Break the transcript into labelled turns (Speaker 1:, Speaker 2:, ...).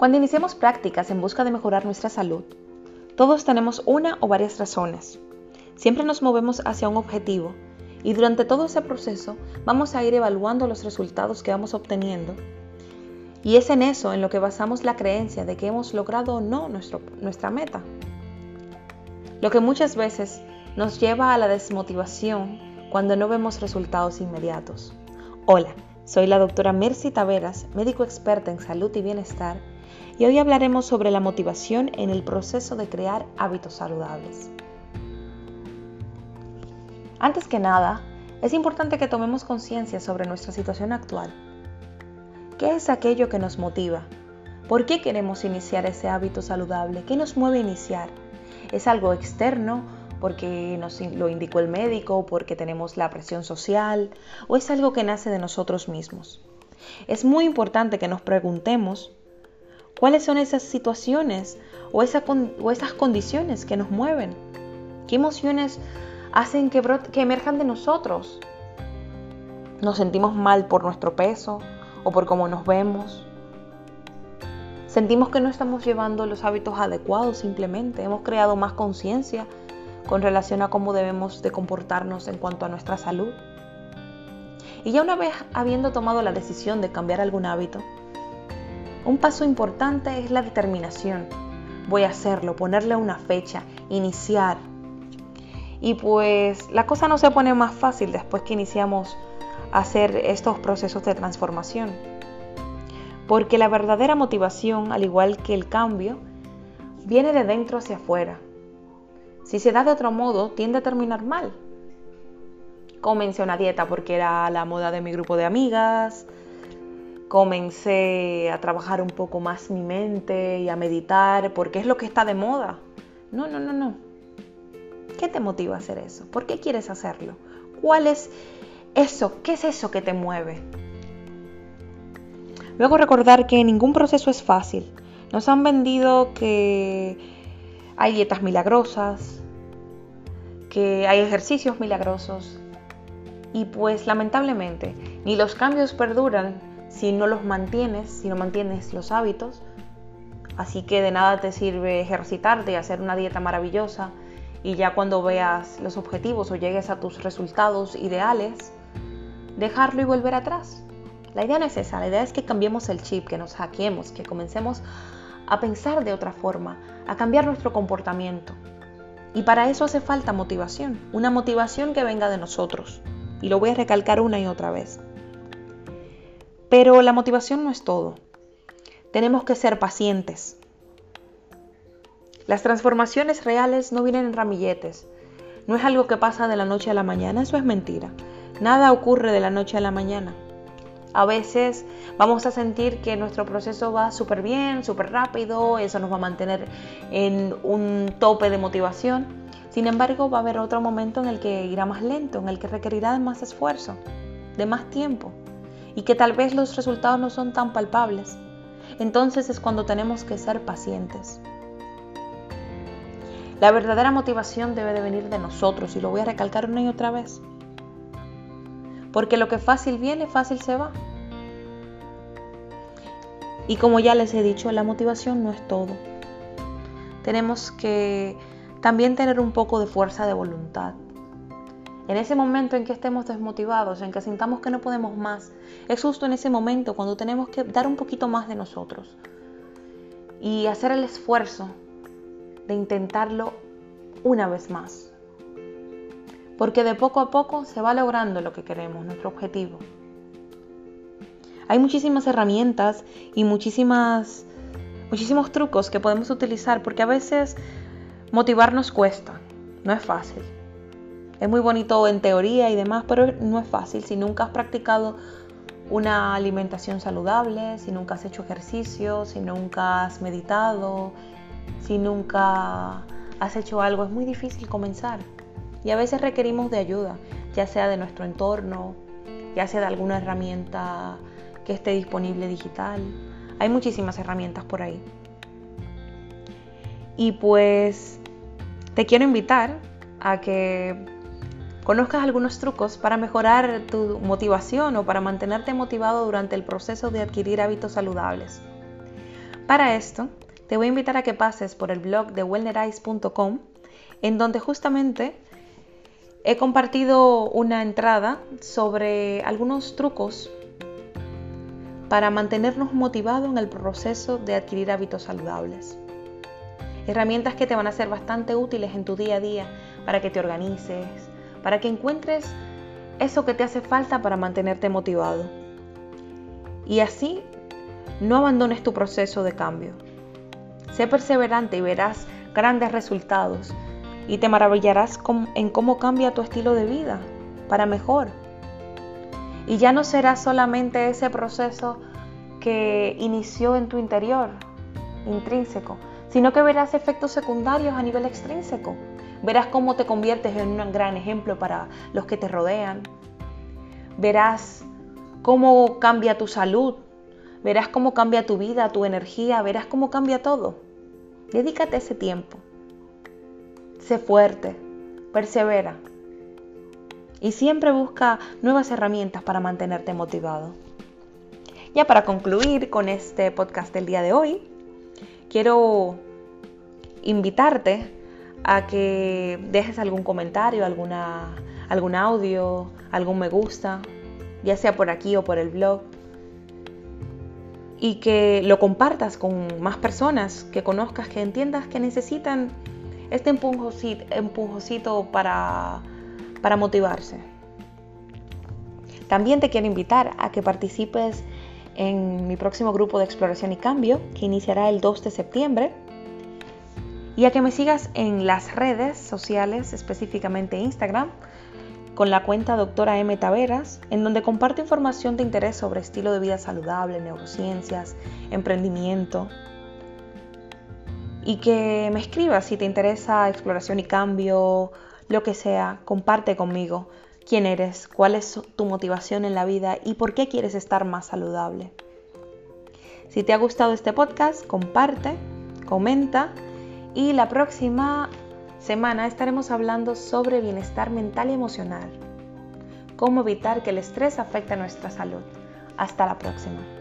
Speaker 1: Cuando iniciamos prácticas en busca de mejorar nuestra salud, todos tenemos una o varias razones. Siempre nos movemos hacia un objetivo y durante todo ese proceso vamos a ir evaluando los resultados que vamos obteniendo. Y es en eso en lo que basamos la creencia de que hemos logrado o no nuestra meta. Lo que muchas veces nos lleva a la desmotivación cuando no vemos resultados inmediatos. Hola, soy la doctora Mercy Taveras, médico experta en salud y bienestar y hoy hablaremos sobre la motivación en el proceso de crear hábitos saludables. Antes que nada, es importante que tomemos conciencia sobre nuestra situación actual. ¿Qué es aquello que nos motiva? ¿Por qué queremos iniciar ese hábito saludable? ¿Qué nos mueve a iniciar? ¿Es algo externo porque nos lo indicó el médico, porque tenemos la presión social, o es algo que nace de nosotros mismos? Es muy importante que nos preguntemos ¿Cuáles son esas situaciones o, esas condiciones que nos mueven? ¿Qué emociones hacen que, que emerjan de nosotros? ¿Nos sentimos mal por nuestro peso o por cómo nos vemos? Sentimos que no estamos llevando los hábitos adecuados simplemente. Hemos creado más conciencia con relación a cómo debemos de comportarnos en cuanto a nuestra salud. Y ya una vez habiendo tomado la decisión de cambiar algún hábito, un paso importante es la determinación. Voy a hacerlo, ponerle una fecha, iniciar. Y pues la cosa no se pone más fácil después que iniciamos a hacer estos procesos de transformación. Porque la verdadera motivación, al igual que el cambio, viene de dentro hacia afuera. Si se da de otro modo, tiende a terminar mal. Comencé una dieta porque era la moda de mi grupo de amigas, comencé a trabajar un poco más mi mente y a meditar porque es lo que está de moda. No, no, no, no. ¿Qué te motiva a hacer eso? ¿Por qué quieres hacerlo? ¿Cuál es eso? ¿Qué es eso que te mueve? Luego recordar que ningún proceso es fácil. Nos han vendido que hay dietas milagrosas, que hay ejercicios milagrosos. Y pues lamentablemente ni los cambios perduran si no los mantienes, si no mantienes los hábitos. Así que de nada te sirve ejercitarte y hacer una dieta maravillosa y ya cuando veas los objetivos o llegues a tus resultados ideales, dejarlo y volver atrás. La idea no es esa, la idea es que cambiemos el chip, que nos hackeemos, que comencemos a pensar de otra forma, a cambiar nuestro comportamiento. Y para eso hace falta motivación, una motivación que venga de nosotros. Y lo voy a recalcar una y otra vez. Pero la motivación no es todo. Tenemos que ser pacientes. Las transformaciones reales no vienen en ramilletes. No es algo que pasa de la noche a la mañana, eso es mentira. Nada ocurre de la noche a la mañana. A veces vamos a sentir que nuestro proceso va súper bien, súper rápido, eso nos va a mantener en un tope de motivación. Sin embargo, va a haber otro momento en el que irá más lento, en el que requerirá más esfuerzo, de más tiempo y que tal vez los resultados no son tan palpables. Entonces es cuando tenemos que ser pacientes. La verdadera motivación debe de venir de nosotros y lo voy a recalcar una y otra vez. Porque lo que fácil viene, fácil se va. Y como ya les he dicho, la motivación no es todo. Tenemos que también tener un poco de fuerza de voluntad. En ese momento en que estemos desmotivados, en que sintamos que no podemos más, es justo en ese momento cuando tenemos que dar un poquito más de nosotros y hacer el esfuerzo de intentarlo una vez más. Porque de poco a poco se va logrando lo que queremos, nuestro objetivo. Hay muchísimas herramientas y muchísimas, muchísimos trucos que podemos utilizar porque a veces motivarnos cuesta, no es fácil. Es muy bonito en teoría y demás, pero no es fácil si nunca has practicado una alimentación saludable, si nunca has hecho ejercicio, si nunca has meditado, si nunca has hecho algo, es muy difícil comenzar. Y a veces requerimos de ayuda, ya sea de nuestro entorno, ya sea de alguna herramienta que esté disponible digital. Hay muchísimas herramientas por ahí. Y pues te quiero invitar a que conozcas algunos trucos para mejorar tu motivación o para mantenerte motivado durante el proceso de adquirir hábitos saludables. Para esto, te voy a invitar a que pases por el blog de wellnerize.com, en donde justamente he compartido una entrada sobre algunos trucos para mantenernos motivados en el proceso de adquirir hábitos saludables. Herramientas que te van a ser bastante útiles en tu día a día para que te organices, para que encuentres eso que te hace falta para mantenerte motivado. Y así no abandones tu proceso de cambio. Sé perseverante y verás grandes resultados y te maravillarás en cómo cambia tu estilo de vida para mejor. Y ya no será solamente ese proceso que inició en tu interior, intrínseco, sino que verás efectos secundarios a nivel extrínseco. Verás cómo te conviertes en un gran ejemplo para los que te rodean. Verás cómo cambia tu salud, Verás cómo cambia tu vida, tu energía, verás cómo cambia todo. Dedícate ese tiempo. Sé fuerte, persevera. Y siempre busca nuevas herramientas para mantenerte motivado. Ya para concluir con este podcast del día de hoy, quiero invitarte a que dejes algún comentario, alguna, algún audio, algún me gusta, ya sea por aquí o por el blog y que lo compartas con más personas que conozcas, que entiendas que necesitan este empujoncito, para, para motivarse. También te quiero invitar a que participes en mi próximo grupo de exploración y cambio que iniciará el 2 de septiembre y a que me sigas en las redes sociales, específicamente Instagram, con la cuenta Doctora M. Taveras, en donde comparto información de interés sobre estilo de vida saludable, neurociencias, emprendimiento. Y que me escribas si te interesa exploración y cambio, lo que sea, comparte conmigo quién eres, cuál es tu motivación en la vida y por qué quieres estar más saludable. Si te ha gustado este podcast, comparte, comenta y la próxima semana estaremos hablando sobre bienestar mental y emocional. Cómo evitar que el estrés afecte a nuestra salud. Hasta la próxima.